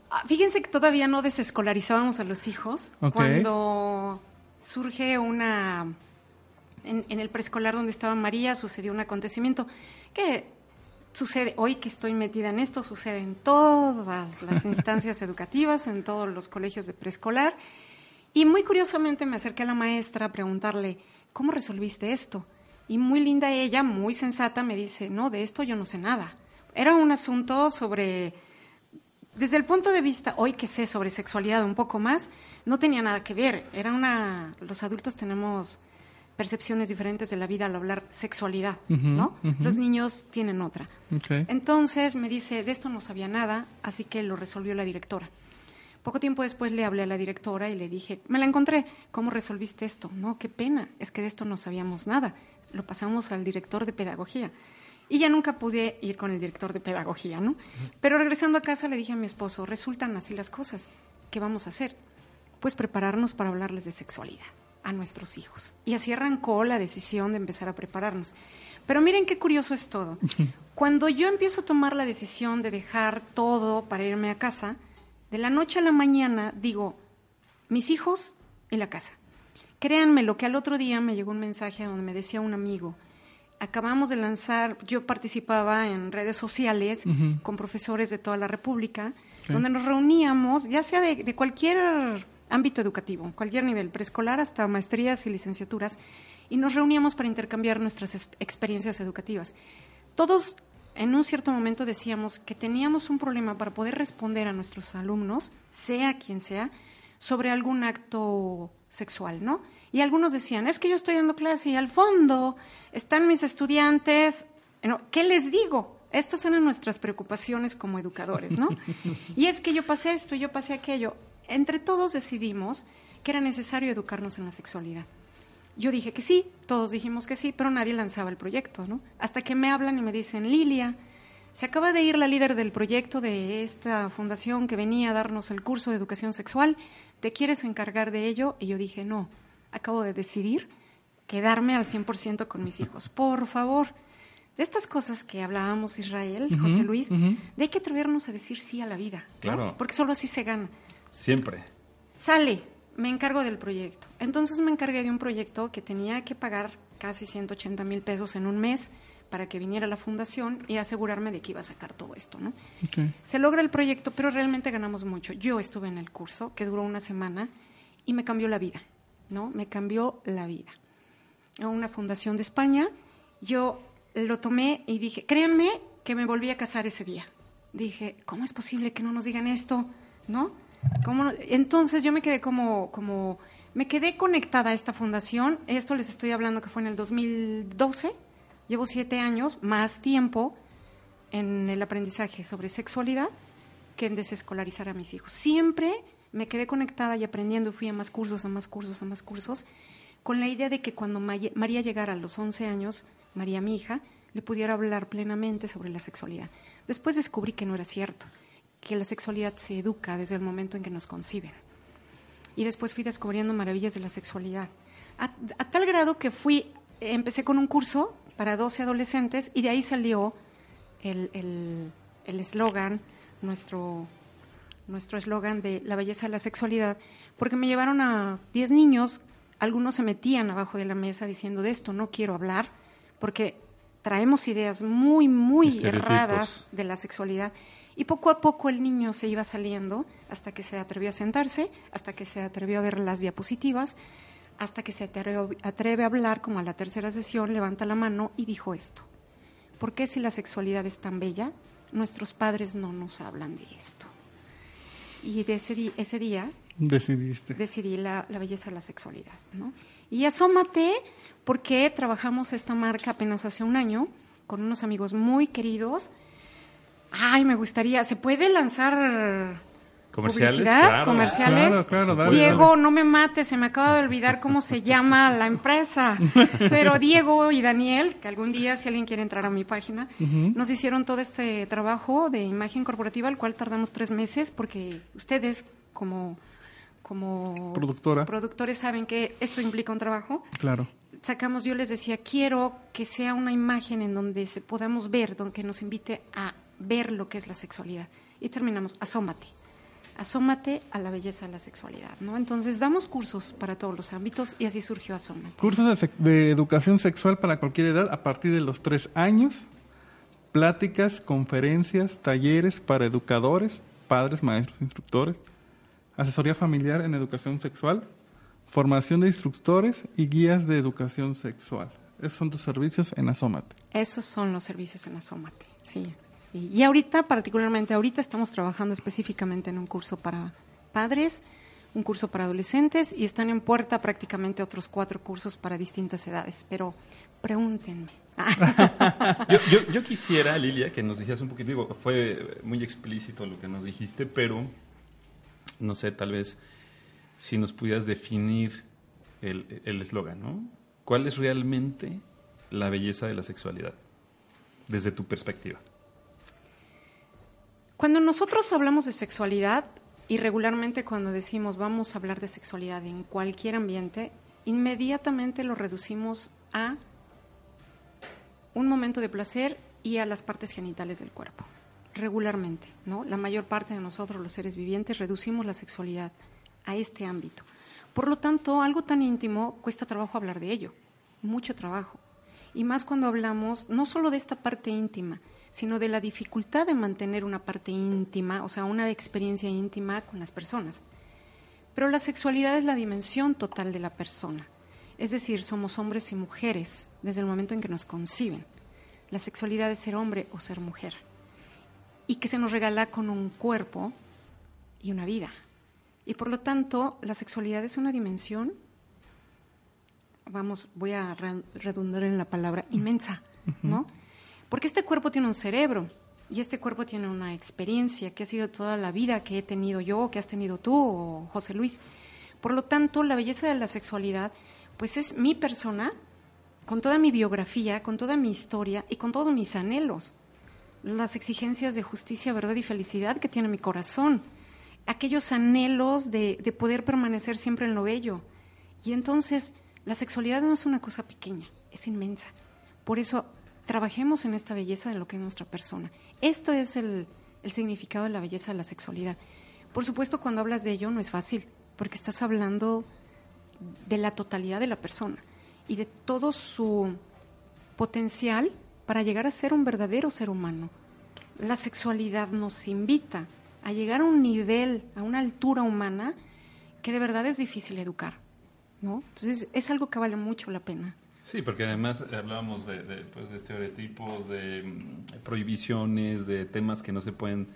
Ah, Fíjense que todavía no desescolarizábamos a los hijos. Ok. Cuando surge una... En, en el preescolar donde estaba María sucedió un acontecimiento que sucede, hoy que estoy metida en esto, sucede en todas las [laughs] instancias educativas, en todos los colegios de preescolar. Y muy curiosamente me acerqué a la maestra a preguntarle, ¿cómo resolviste esto? Y muy linda ella, muy sensata, me dice, no, de esto yo no sé nada. Era un asunto sobre desde el punto de vista, hoy que sé sobre sexualidad un poco más, no tenía nada que ver. Era una. Los adultos tenemos percepciones diferentes de la vida al hablar sexualidad, ¿no? Los niños tienen otra. Entonces me dice, de esto no sabía nada, así que lo resolvió la directora. Poco tiempo después le hablé a la directora y le dije, me la encontré, ¿cómo resolviste esto? No, qué pena, es que de esto no sabíamos nada. Lo pasamos al director de pedagogía. Y ya nunca pude ir con el director de pedagogía, ¿no? Pero regresando a casa le dije a mi esposo, resultan así las cosas. ¿Qué vamos a hacer? Pues prepararnos para hablarles de sexualidad a nuestros hijos. Y así arrancó la decisión de empezar a prepararnos. Pero miren qué curioso es todo. [laughs] Cuando yo empiezo a tomar la decisión de dejar todo para irme a casa, de la noche a la mañana digo, mis hijos y la casa. Créanme lo que al otro día me llegó un mensaje donde me decía un amigo, acabamos de lanzar, yo participaba en redes sociales con profesores de toda la República, Sí. donde nos reuníamos, ya sea de, de cualquier ámbito educativo, cualquier nivel, preescolar hasta maestrías y licenciaturas, y nos reuníamos para intercambiar nuestras es- experiencias educativas. Todos en un cierto momento decíamos que teníamos un problema para poder responder a nuestros alumnos, sea quien sea, sobre algún acto sexual, ¿no? Y algunos decían, es que yo estoy dando clase y al fondo están mis estudiantes, ¿qué les digo? Estas eran nuestras preocupaciones como educadores, ¿no? [laughs] y es que yo pasé esto, yo pasé aquello. Entre todos decidimos que era necesario educarnos en la sexualidad. Yo dije que sí, todos dijimos que sí, pero nadie lanzaba el proyecto, ¿no? Hasta que me hablan y me dicen, Lilia, se acaba de ir la líder del proyecto de esta fundación que venía a darnos el curso de educación sexual, ¿te quieres encargar de ello? Y yo dije, no, acabo de decidir quedarme al 100% con mis hijos. Por favor, de estas cosas que hablábamos Israel, José Luis, de hay que atrevernos a decir sí a la vida, ¿no? Claro. porque solo así se gana. Siempre. Sale, me encargo del proyecto. Entonces me encargué de un proyecto que tenía que pagar casi 180 mil pesos en un mes para que viniera la fundación y asegurarme de que iba a sacar todo esto, ¿no? Se logra el proyecto, pero realmente ganamos mucho. Yo estuve en el curso, que duró una semana, y me cambió la vida, ¿no? Me cambió la vida. A una fundación de España, yo lo tomé y dije, créanme que me volví a casar ese día. Dije, ¿cómo es posible que no nos digan esto? ¿No? ¿Cómo no? Entonces yo me quedé como, como, me quedé conectada a esta fundación. Esto les estoy hablando que fue en el 2012. Llevo siete años, más tiempo, en el aprendizaje sobre sexualidad que en desescolarizar a mis hijos. Siempre me quedé conectada y aprendiendo, fui a más cursos, a más cursos, a más cursos, con la idea de que cuando María llegara a los 11 años, María mi hija, le pudiera hablar plenamente sobre la sexualidad. Después descubrí que no era cierto, que la sexualidad se educa desde el momento en que nos conciben. Y después fui descubriendo maravillas de la sexualidad. A, a tal grado que fui, empecé con un curso para 12 adolescentes y de ahí salió el el- el eslogan, nuestro nuestro eslogan de la belleza de la sexualidad, porque me llevaron a 10 niños, algunos se metían abajo de la mesa diciendo de esto no quiero hablar, porque traemos ideas muy, muy erradas de la sexualidad. Y poco a poco el niño se iba saliendo hasta que se atrevió a sentarse, hasta que se atrevió a ver las diapositivas, hasta que se atreve, atreve a hablar como a la tercera sesión, levanta la mano y dijo esto. ¿Por qué si la sexualidad es tan bella, nuestros padres no nos hablan de esto? Y de ese, ese día Decidiste. decidí la, la belleza de la sexualidad. ¿no? Y asómate porque trabajamos esta marca apenas hace un año con unos amigos muy queridos. Ay, me gustaría, ¿se puede lanzar Comerciales, publicidad, claro. comerciales. Claro, claro, dale, Diego, no me mates, se me acaba de olvidar cómo se llama la empresa. [laughs] Pero Diego y Daniel, que algún día, si alguien quiere entrar a mi página, nos hicieron todo este trabajo de imagen corporativa, el cual tardamos tres meses, porque ustedes, como, como Productora. productores, saben que esto implica un trabajo Claro. sacamos, yo les decía, quiero que sea una imagen en donde se podamos ver, donde que nos invite a ver lo que es la sexualidad. Y terminamos, asómate. Asómate a la belleza de la sexualidad, ¿no? Entonces damos cursos para todos los ámbitos y así surgió Asómate. Cursos de, de educación sexual para cualquier edad a partir de los tres años. Pláticas, conferencias, talleres para educadores, padres, maestros, instructores. Asesoría familiar en educación sexual. Formación de instructores y guías de educación sexual. Esos son tus servicios en Asómate. Esos son los servicios en Asómate, sí, Y ahorita, particularmente ahorita, estamos trabajando específicamente en un curso para padres, un curso para adolescentes y están en puerta prácticamente otros cuatro cursos para distintas edades. Pero pregúntenme. [laughs] Yo, quisiera, Lilia, que nos dijeras un poquito, digo, fue muy explícito lo que nos dijiste, pero no sé, tal vez si nos pudieras definir el eslogan, ¿no? ¿Cuál es realmente la belleza de la sexualidad? Desde tu perspectiva. Cuando nosotros hablamos de sexualidad, y regularmente cuando decimos vamos a hablar de sexualidad en cualquier ambiente, inmediatamente lo reducimos a un momento de placer y a las partes genitales del cuerpo. Regularmente, ¿no? La mayor parte de nosotros, los seres vivientes, reducimos la sexualidad a este ámbito. Por lo tanto, algo tan íntimo cuesta trabajo hablar de ello, mucho trabajo. Y más cuando hablamos no solo de esta parte íntima, sino de la dificultad de mantener una parte íntima, o sea, una experiencia íntima con las personas. Pero la sexualidad es la dimensión total de la persona. Es decir, somos hombres y mujeres desde el momento en que nos conciben. La sexualidad es ser hombre o ser mujer. Y que se nos regala con un cuerpo y una vida. Y por lo tanto, la sexualidad es una dimensión, vamos, voy a re- redundar en la palabra, inmensa, ¿no? Porque este cuerpo tiene un cerebro y este cuerpo tiene una experiencia que ha sido toda la vida que he tenido yo, que has tenido tú o José Luis. Por lo tanto, la belleza de la sexualidad, pues es mi persona, con toda mi biografía, con toda mi historia y con todos mis anhelos. Las exigencias de justicia, verdad y felicidad que tiene mi corazón. Aquellos anhelos de, de poder permanecer siempre en lo bello. Y entonces, la sexualidad no es una cosa pequeña, es inmensa. Por eso, trabajemos en esta belleza de lo que es nuestra persona. Esto es el, significado de la belleza de la sexualidad. Por supuesto, cuando hablas de ello no es fácil, porque estás hablando de la totalidad de la persona y de todo su potencial para llegar a ser un verdadero ser humano. La sexualidad nos invita a llegar a un nivel, a una altura humana que de verdad es difícil educar, ¿no? Entonces es algo que vale mucho la pena. Sí, porque además hablábamos de, de, pues, de estereotipos, de mm, prohibiciones, de temas que no se pueden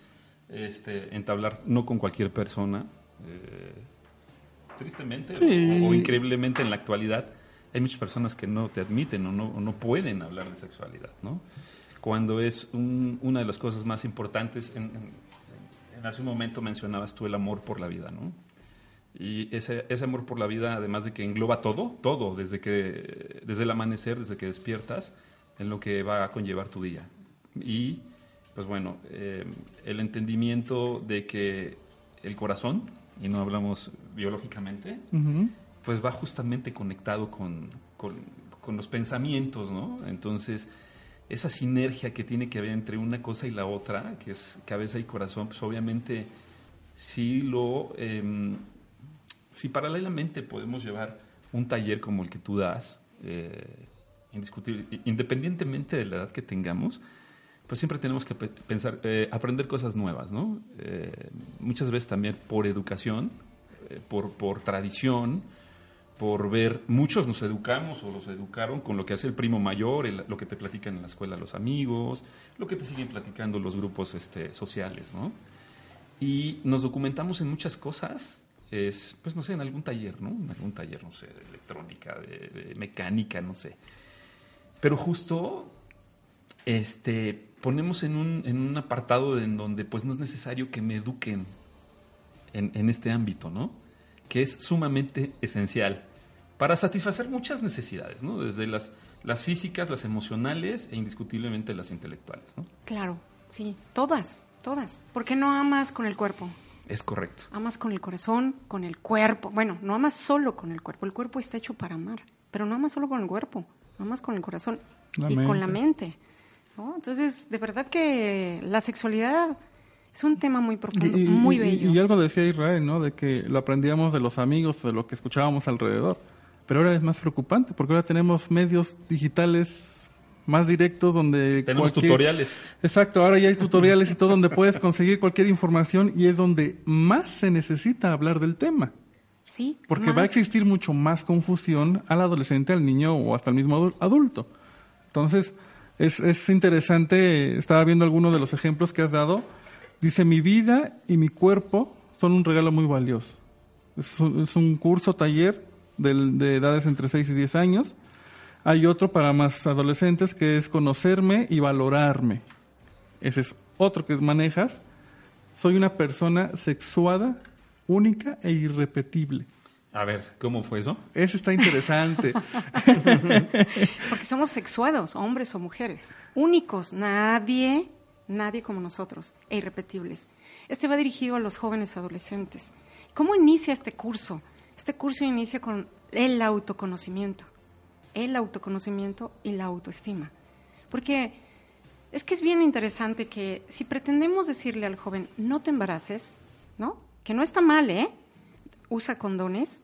este, entablar no con cualquier persona. eh, tristemente Sí. o, o increíblemente en la actualidad hay muchas personas que no te admiten o no, o no pueden hablar de sexualidad, ¿no? Cuando es un- una de las cosas más importantes, en, en- en hace un momento mencionabas tú el amor por la vida, ¿no? Y ese, ese amor por la vida, además de que engloba todo, todo, desde, que, desde el amanecer, desde que despiertas, en lo que va a conllevar tu día. Y, pues bueno, eh, el entendimiento de que el corazón, y no hablamos biológicamente, Ujú. pues va justamente conectado con, con, con los pensamientos, ¿no? Entonces, esa sinergia que tiene que haber entre una cosa y la otra, que es cabeza y corazón, pues obviamente sí lo... em, si paralelamente podemos llevar un taller como el que tú das, eh, independientemente de la edad que tengamos, pues siempre tenemos que pe- pensar, eh, aprender cosas nuevas, ¿no? Eh, muchas veces también por educación, eh, por, por tradición, por ver, muchos nos educamos o los educaron con lo que hace el primo mayor, lo que te platican en la escuela los amigos, lo que te siguen platicando los grupos este, sociales, ¿no? Y nos documentamos en muchas cosas, es, pues no sé, en algún taller, ¿no? En algún taller, no sé, de electrónica, de, mecánica, no sé. Pero justo este, ponemos en un, en un apartado en donde pues no es necesario que me eduquen en, en este ámbito, ¿no? Que es sumamente esencial para satisfacer muchas necesidades, ¿no? Desde las, las físicas, las emocionales e indiscutiblemente las intelectuales, ¿no? Claro, sí, todas, todas. ¿Por qué no amas con el cuerpo? Es correcto. Amas con el corazón, con el cuerpo. Bueno, no amas solo con el cuerpo. El cuerpo está hecho para amar. Pero no amas solo con el cuerpo. Amas con el corazón La y con la mente. Entonces, de verdad que la sexualidad es un tema muy profundo, Y, y- muy y- bello. y algo decía Israel, ¿no? De que lo aprendíamos de los amigos, de lo que escuchábamos alrededor. Pero ahora es más preocupante porque ahora tenemos medios digitales más directos donde Tenemos cualquier- tutoriales. Exacto, ahora ya hay tutoriales y todo donde puedes conseguir cualquier información y es donde más se necesita hablar del tema. sí, Porque más- va a existir mucho más confusión al adolescente, al niño o hasta el mismo adu- adulto. Entonces, es, es interesante, estaba viendo algunos de los ejemplos que has dado. Dice, mi vida y mi cuerpo son un regalo muy valioso. Es un, es un curso, taller del- de edades entre 6 y 10 años. Hay otro para más adolescentes que es conocerme y valorarme. Ese es otro que manejas. Soy una persona sexuada, única e irrepetible. A ver, ¿cómo fue eso? Ese está interesante. [laughs] [laughs] Porque somos sexuados, hombres o mujeres. Únicos, nadie, nadie como nosotros, e irrepetibles. Este va dirigido a los jóvenes adolescentes. ¿Cómo inicia este curso? Este curso inicia con el autoconocimiento. El autoconocimiento y la autoestima. Porque es que es bien interesante que si pretendemos decirle al joven, no te embaraces, ¿no? Que no está mal, ¿eh? Usa condones.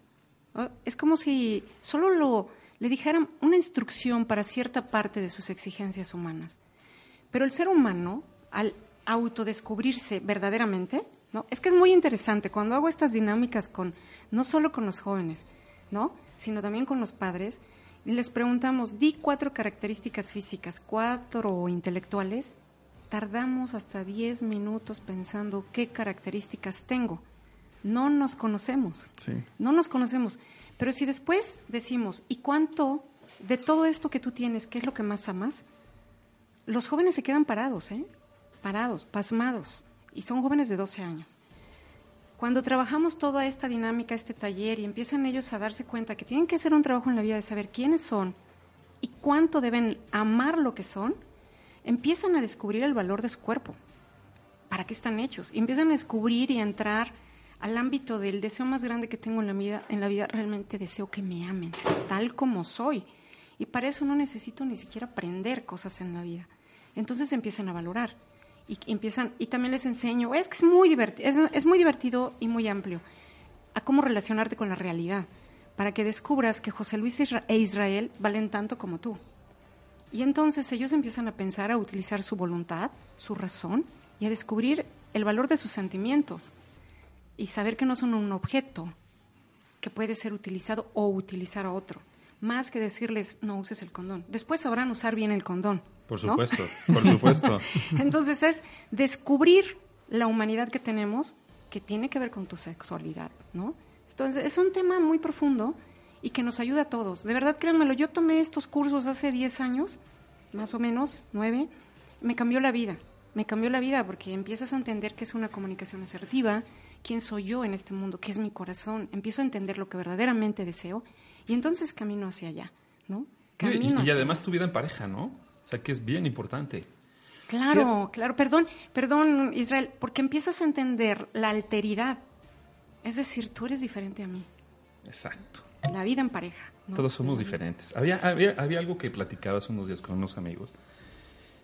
Es como si solo lo, le dijeran una instrucción para cierta parte de sus exigencias humanas. Pero el ser humano, al autodescubrirse verdaderamente, ¿no? Es que es muy interesante cuando hago estas dinámicas con, no solo con los jóvenes, ¿no? Sino también con los padres, les preguntamos, di cuatro características físicas, cuatro intelectuales, tardamos hasta 10 minutos pensando qué características tengo. No nos conocemos. Sí. No nos conocemos. Pero si después decimos, ¿y cuánto de todo esto que tú tienes, qué es lo que más amas? Los jóvenes se quedan parados, ¿eh? Parados, pasmados. Y son jóvenes de 12 años. Cuando trabajamos toda esta dinámica, este taller, y empiezan ellos a darse cuenta que tienen que hacer un trabajo en la vida de saber quiénes son y cuánto deben amar lo que son, empiezan a descubrir el valor de su cuerpo. ¿Para qué están hechos? Y empiezan a descubrir y a entrar al ámbito del deseo más grande que tengo en la vida, en la vida realmente deseo que me amen, tal como soy. Y para eso no necesito ni siquiera aprender cosas en la vida. Entonces empiezan a valorar. Y empiezan, y también les enseño, es que es muy divertido, es, es muy divertido y muy amplio, a cómo relacionarte con la realidad, para que descubras que José Luis e Israel valen tanto como tú. Y entonces ellos empiezan a pensar, a utilizar su voluntad, su razón y a descubrir el valor de sus sentimientos y saber que no son un objeto que puede ser utilizado o utilizar a otro, más que decirles no uses el condón. Después sabrán usar bien el condón. Por ¿no? supuesto, por supuesto. [laughs] Entonces es descubrir la humanidad que tenemos que tiene que ver con tu sexualidad, ¿no? Entonces es un tema muy profundo y que nos ayuda a todos. De verdad, créanmelo, yo tomé estos cursos hace 10 años, más o menos, 9, me cambió la vida. Me cambió la vida porque empiezas a entender que es una comunicación asertiva, quién soy yo en este mundo, qué es mi corazón, empiezo a entender lo que verdaderamente deseo y entonces camino hacia allá, ¿no? Y, Camino y además tu vida en pareja, ¿no? O sea, que es bien importante. Claro, claro, perdón, perdón, Israel, porque empiezas a entender la alteridad. Es decir, tú eres diferente a mí. Exacto. La vida en pareja. ¿no? Todos somos diferentes. Había, había, había algo que platicaba hace unos días con unos amigos,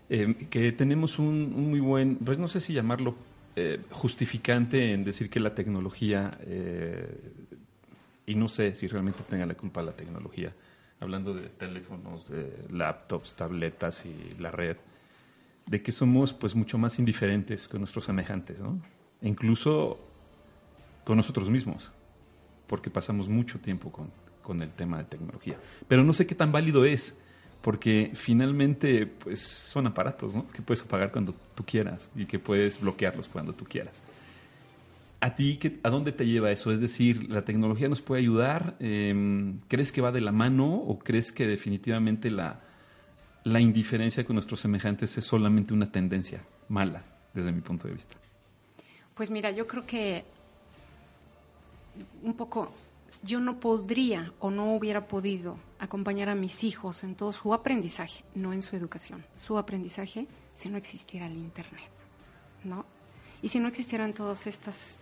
eh, que tenemos un, un muy buen, pues no sé si llamarlo eh, justificante en decir que la tecnología, eh, y no sé si realmente tenga la culpa la tecnología, hablando de teléfonos, de laptops, tabletas y la red, de que somos pues mucho más indiferentes con nuestros semejantes, ¿no? E incluso con nosotros mismos porque pasamos mucho tiempo con, con el tema de tecnología. Pero no sé qué tan válido es, porque finalmente pues, son aparatos ¿no? que puedes apagar cuando tú quieras y que puedes bloquearlos cuando tú quieras. ¿A ti qué- a dónde te lleva eso? Es decir, ¿la tecnología nos puede ayudar? Eh, ¿Crees que va de la mano o crees que definitivamente la, la indiferencia con nuestros semejantes es solamente una tendencia mala, desde mi punto de vista? Pues mira, yo creo que un poco, yo no podría o no hubiera podido acompañar a mis hijos en todo su aprendizaje, no en su educación, su aprendizaje, si no existiera el Internet, ¿no? Y si no existieran todas estas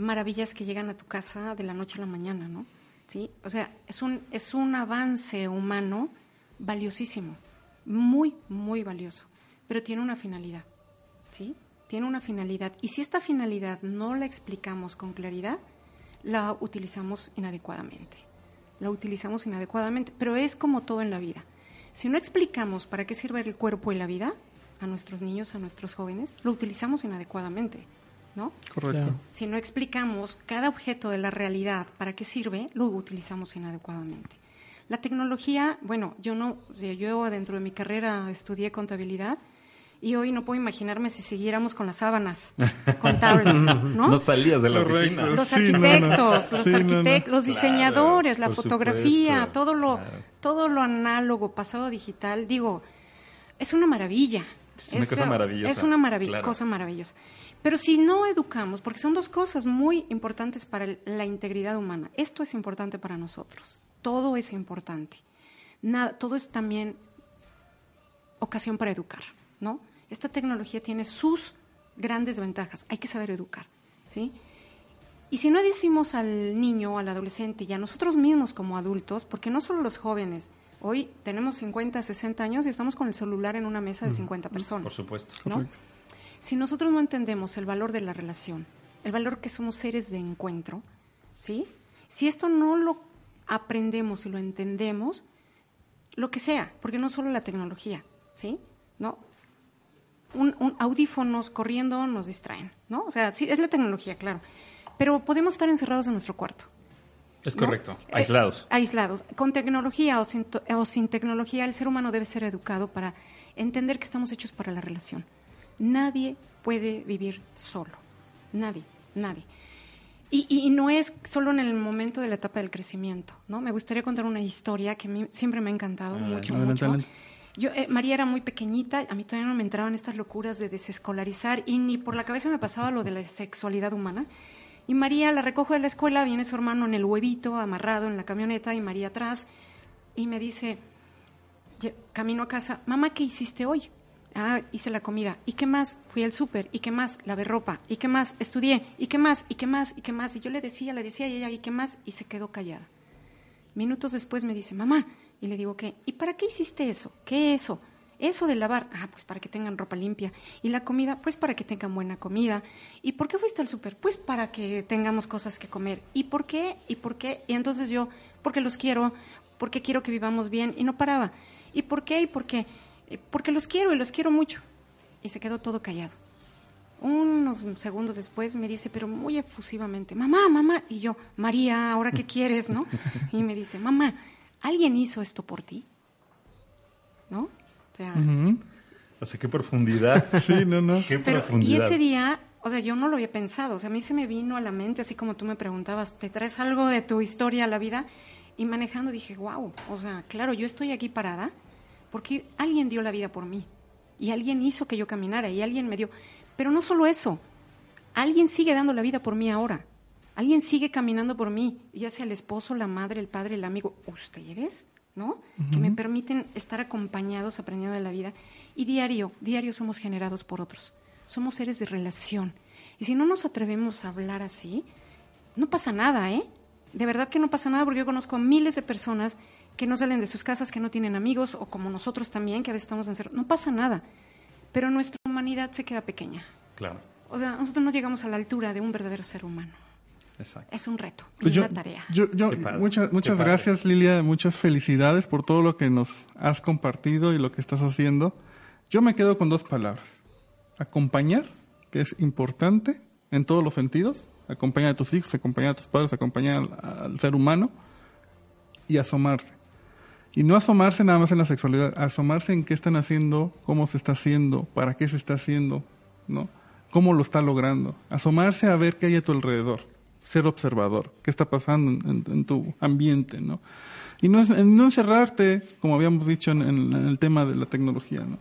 maravillas que llegan a tu casa de la noche a la mañana, ¿no? ¿Sí? O sea, es un, es un avance humano valiosísimo, muy, muy valioso, pero tiene una finalidad, ¿sí? Tiene una finalidad. Y si esta finalidad no la explicamos con claridad, la utilizamos inadecuadamente. La utilizamos inadecuadamente, pero es como todo en la vida. Si no explicamos para qué sirve el cuerpo y la vida a nuestros niños, a nuestros jóvenes, lo utilizamos inadecuadamente. ¿No? Correcto. Si no explicamos cada objeto de la realidad para qué sirve, lo utilizamos inadecuadamente. La tecnología, bueno, yo no, yo dentro de mi carrera estudié contabilidad y hoy no puedo imaginarme si siguiéramos con las sábanas [laughs] contables, ¿no? No salías de la Correcto. oficina. Los Sí, arquitectos, los Sí, no, no. arquitectos, los Claro, diseñadores, la fotografía, supuesto, todo lo, claro. todo lo análogo, pasado digital, digo, es una maravilla. Es una cosa maravillosa, Es una claro. cosa maravillosa. Pero si no educamos, porque son dos cosas muy importantes para el- la integridad humana. Esto es importante para nosotros. Todo es importante. Nada, todo es también ocasión para educar, ¿no? Esta tecnología tiene sus grandes ventajas. Hay que saber educar, ¿sí? Y si no decimos al niño, al adolescente y a nosotros mismos como adultos, porque no solo los jóvenes, hoy tenemos 50, 60 años y estamos con el celular en una mesa de 50 personas. Por supuesto. ¿no? Si nosotros no entendemos el valor de la relación, el valor que somos seres de encuentro, ¿sí? Si esto no lo aprendemos y lo entendemos, lo que sea, porque no solo la tecnología, ¿sí? ¿No? Un, un audífonos corriendo nos distraen, ¿no? O sea, sí, es la tecnología, claro. Pero podemos estar encerrados en nuestro cuarto. Es ¿no? correcto. Eh, Aislados. aislados. Con tecnología o sin, o sin tecnología, el ser humano debe ser educado para entender que estamos hechos para la relación. Nadie puede vivir solo. Nadie, nadie. Y, no es solo en el momento de la etapa del crecimiento, ¿no? Me gustaría contar una historia que a mí siempre me ha encantado mucho, Adelante, mucho. adelante. Yo, eh, María era muy pequeñita, a mí todavía no me entraban estas locuras de desescolarizar y ni por la cabeza me pasaba lo de la sexualidad humana. Y María la recojo de la escuela, viene su hermano en el huevito, amarrado en la camioneta, y María atrás, y me dice, camino a casa, mamá, ¿qué hiciste hoy? Ah, hice la comida. ¿Y qué más? Fui al súper. ¿Y qué más? Lavé ropa. ¿Y qué más? Estudié. ¿Y qué más? ¿Y qué más? ¿Y qué más? Y yo le decía, le decía, y ella, ¿y qué más? Y se quedó callada. Minutos después me dice, mamá, y le digo, ¿qué? ¿Y para qué hiciste eso? ¿Qué eso? Eso de lavar, ah, pues para que tengan ropa limpia. Y la comida, pues para que tengan buena comida. ¿Y por qué fuiste al súper? Pues para que tengamos cosas que comer. ¿Y por qué? ¿Y por qué? Y entonces yo, porque los quiero, porque quiero que vivamos bien. Y no paraba. ¿Y por qué? ¿Y por qué? "Eh, Porque los quiero y los quiero mucho. Y se quedó todo callado. Unos segundos después me dice, pero muy efusivamente, mamá, mamá. Y yo, María, ¿ahora qué quieres, no? [laughs] Y me dice, mamá, ¿alguien hizo esto por ti? ¿No? O sea. O sea, qué profundidad. [laughs] Sí, no, no. Qué pero, y profundidad. ese día, o sea, yo no lo había pensado. O sea, a mí se me vino a la mente, así como tú me preguntabas, ¿te traes algo de tu historia a la vida? Y manejando dije, wow, o sea, claro, yo estoy aquí parada porque alguien dio la vida por mí. Y alguien hizo que yo caminara y alguien me dio. Pero no solo eso, alguien sigue dando la vida por mí ahora. Alguien sigue caminando por mí, ya sea el esposo, la madre, el padre, el amigo, ustedes, ¿no? Que me permiten estar acompañados, aprendiendo de la vida. Y diario, diario somos generados por otros. Somos seres de relación. Y si no nos atrevemos a hablar así, no pasa nada, ¿eh? De verdad que no pasa nada porque yo conozco a miles de personas que no salen de sus casas, que no tienen amigos, o como nosotros también, que a veces estamos encerrados. No pasa nada. Pero nuestra humanidad se queda pequeña. Claro. O sea, nosotros no llegamos a la altura de un verdadero ser humano. Exacto. Es un reto, Pues es yo, una tarea. yo- yo- muchas, qué muchas padre. gracias Lilia, muchas felicidades por todo lo que nos has compartido y lo que estás haciendo. Yo me quedo con dos palabras. Acompañar, que es importante en todos los sentidos. Acompañar a tus hijos, acompañar a tus padres, acompañar al, al ser humano. Y asomarse. Y no asomarse nada más en la sexualidad, asomarse en qué están haciendo, cómo se está haciendo, para qué se está haciendo, ¿no? Cómo lo está logrando. Asomarse a ver qué hay a tu alrededor. Ser observador. ¿Qué está pasando en, en- en tu ambiente, no? Y no, no encerrarte, como habíamos dicho en, el tema de la tecnología, ¿no?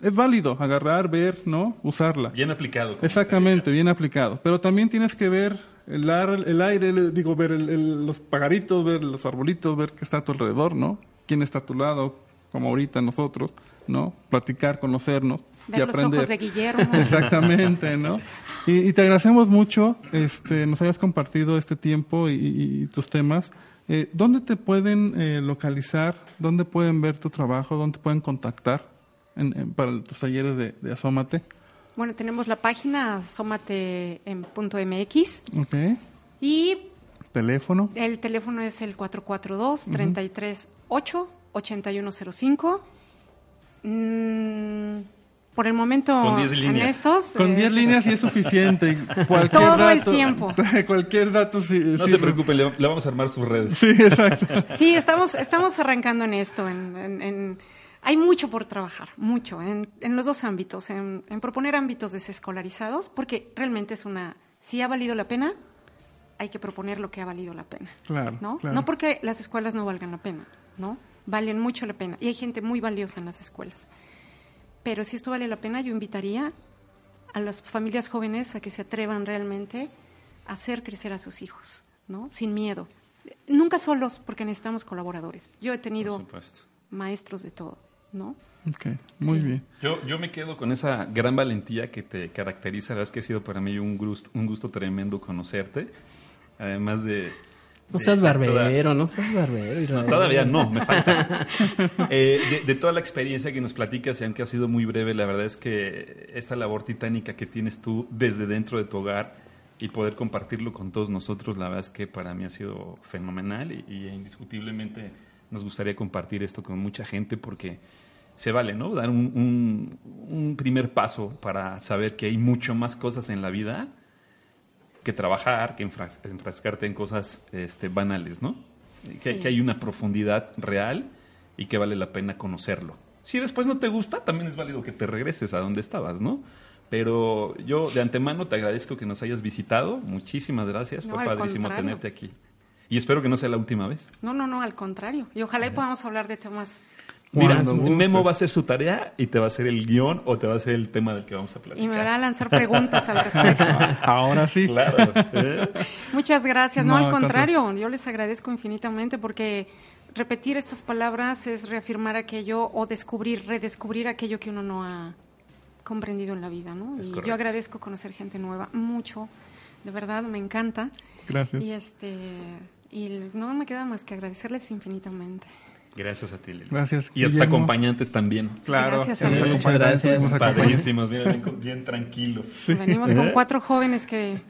Es válido agarrar, ver, ¿no? Usarla. Bien aplicado. Exactamente, bien aplicado. Pero también tienes que ver el, ar- el aire, el- digo, ver el- el- los pagaritos, ver los arbolitos, ver qué está a tu alrededor, ¿no? Quién está a tu lado, como ahorita nosotros, ¿no? Platicar, conocernos Ver y los aprender. ojos de Guillermo. [laughs] Exactamente, ¿no? Y, y te agradecemos mucho, este, nos hayas compartido este tiempo y, y- y tus temas. Eh, ¿Dónde te pueden eh, localizar? ¿Dónde pueden ver tu trabajo? ¿Dónde pueden contactar en- en- para tus talleres de, de Asómate? Bueno, tenemos la página somate.mx Ok. y Teléfono. el teléfono es el 442-338-8105. Mm, por el momento, Con 10 en líneas. estos, Con eh, 10 líneas y es suficiente. [laughs] Cualquier Todo el dato, tiempo. [laughs] Cualquier dato sí. No sí- se preocupen, le, le vamos a armar sus redes. Sí, exacto. [laughs] Sí, estamos, estamos arrancando en esto. En, en- en- hay mucho por trabajar, mucho, en, en los dos ámbitos, en, en proponer ámbitos desescolarizados, porque realmente es una, si ha valido la pena, hay que proponer lo que ha valido la pena. Claro, ¿no? claro. No porque las escuelas no valgan la pena, ¿no? Valen mucho la pena. Y hay gente muy valiosa en las escuelas. Pero si esto vale la pena, yo invitaría a las familias jóvenes a que se atrevan realmente a hacer crecer a sus hijos, ¿no? Sin miedo. Nunca solos, porque necesitamos colaboradores. Yo he tenido maestros de todo, ¿no? Ok, muy Sí. bien. Yo, yo me quedo con esa gran valentía que te caracteriza. La verdad es que ha sido para mí un gusto, un gusto tremendo conocerte. Además de... No de- seas toda- barbero, no seas barbero. Todavía no, me falta. [laughs] Eh, de, de toda la experiencia que nos platicas, y aunque ha sido muy breve, la verdad es que esta labor titánica que tienes tú desde dentro de tu hogar y poder compartirlo con todos nosotros, la verdad es que para mí ha sido fenomenal y, y indiscutiblemente nos gustaría compartir esto con mucha gente porque se vale, ¿no? Dar un, un- un primer paso para saber que hay mucho más cosas en la vida que trabajar, que enfras- enfrascarte en cosas este, banales, ¿no? Que, Sí. que hay una profundidad real y que vale la pena conocerlo. Si después no te gusta, también es válido que te regreses a donde estabas, ¿no? Pero yo de antemano te agradezco que nos hayas visitado. Muchísimas gracias. No, Fue padrísimo contrario. tenerte aquí. Y espero que no sea la última vez. No, no, no, al contrario. Y ojalá y podamos hablar de temas Mira. Memo va a hacer su tarea y te va a hacer el guion o te va a hacer el tema del que vamos a platicar. y me van a lanzar preguntas al respecto. [laughs] Ahora sí. Claro. ¿eh? Muchas gracias. No, No, al contrario, yo les agradezco infinitamente porque repetir estas palabras es reafirmar aquello o descubrir, redescubrir aquello que uno no ha comprendido en la vida, ¿no? Es y correcto. yo agradezco conocer gente nueva mucho, de verdad me encanta Gracias. y este y no me queda más que agradecerles infinitamente. Gracias a ti, Lili. Gracias, Y a tus acompañantes también. Claro. Gracias, acompañan, Muchas gracias. Padrísimos, mira, bien, bien tranquilos. Venimos con cuatro jóvenes que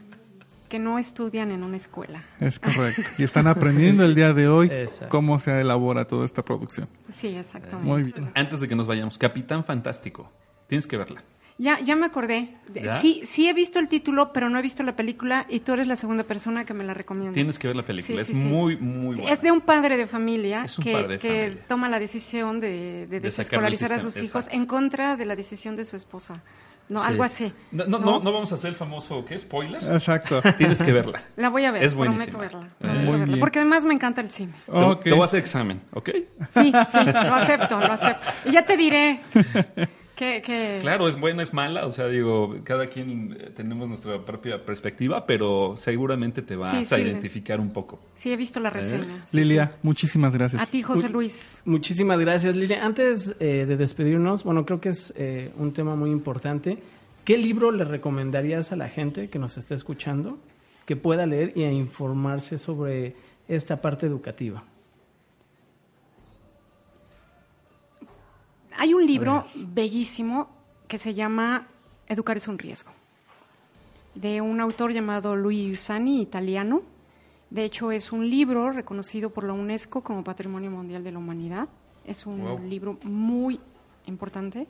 que no estudian en una escuela. Es correcto. Y están aprendiendo el día de hoy Exacto. cómo se elabora toda esta producción. Sí, exactamente. Muy bien. Antes de que nos vayamos, Capitán Fantástico. Tienes que verla. Ya, ya me acordé. De- ¿Ya? Sí, sí he visto el título, pero no he visto la película y tú eres la segunda persona que me la recomienda. Tienes que ver la película. Sí, es sí, sí. muy, muy Sí, buena. Es de un padre de familia que, padre de que familia. toma la decisión de, de De desescolarizar a sistema, sus hijos exacto. en contra de la decisión de su esposa. No, Sí. algo así. No, no, no, no vamos a hacer el famoso, ¿qué? ¿Spoilers? Exacto. [laughs] Tienes que verla. La voy a ver, Es prometo buenísima. verla. Eh, prometo muy verla, bien. Porque además me encanta el cine. Te- Ok. Te, voy a hacer examen, ¿ok? Sí, sí, lo acepto, lo acepto. Y ya te diré [laughs] Claro, es buena, es mala. O sea, digo, cada quien eh, tenemos nuestra propia perspectiva, pero seguramente te vas Sí, a sí. identificar un poco. Sí, he visto la reseña. sí, Lilia, muchísimas gracias. A ti, José Luis. Muchísimas gracias, Lilia. Antes eh, de despedirnos, bueno, creo que es eh, un tema muy importante. ¿Qué libro le recomendarías a la gente que nos está escuchando que pueda leer y a informarse sobre esta parte educativa? Hay un libro bellísimo que se llama Educar es un riesgo, de un autor llamado Luigi Usani, italiano. De hecho, es un libro reconocido por la UNESCO como Patrimonio Mundial de la Humanidad. Es un Wow. libro muy importante.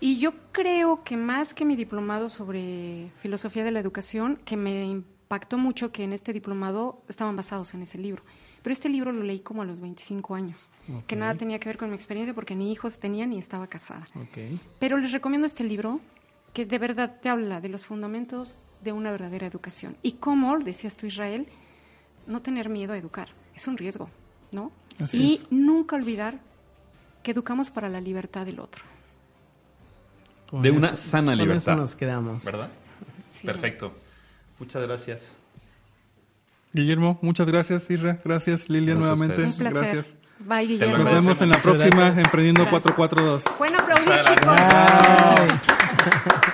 Y yo creo que más que mi diplomado sobre filosofía de la educación, que me impactó mucho que en este diplomado estaban basados en ese libro. Pero este libro lo leí como a los 25 años, que nada tenía que ver con mi experiencia porque ni hijos tenía ni estaba casada. Pero les recomiendo este libro que de verdad te habla de los fundamentos de una verdadera educación. Y cómo, decías tú Israel, no tener miedo a educar. Es un riesgo, ¿no? Así y es. nunca olvidar que educamos para la libertad del otro. Con De una sana con libertad. eso nos quedamos. ¿Verdad? Sí. Perfecto. Muchas gracias. Guillermo, muchas gracias, Isra. Gracias, Lilian, nuevamente. Un placer. Gracias. Bye, Guillermo. Nos vemos en la próxima. Emprendiendo gracias. 442. Buen aplauso, chicos. Bye.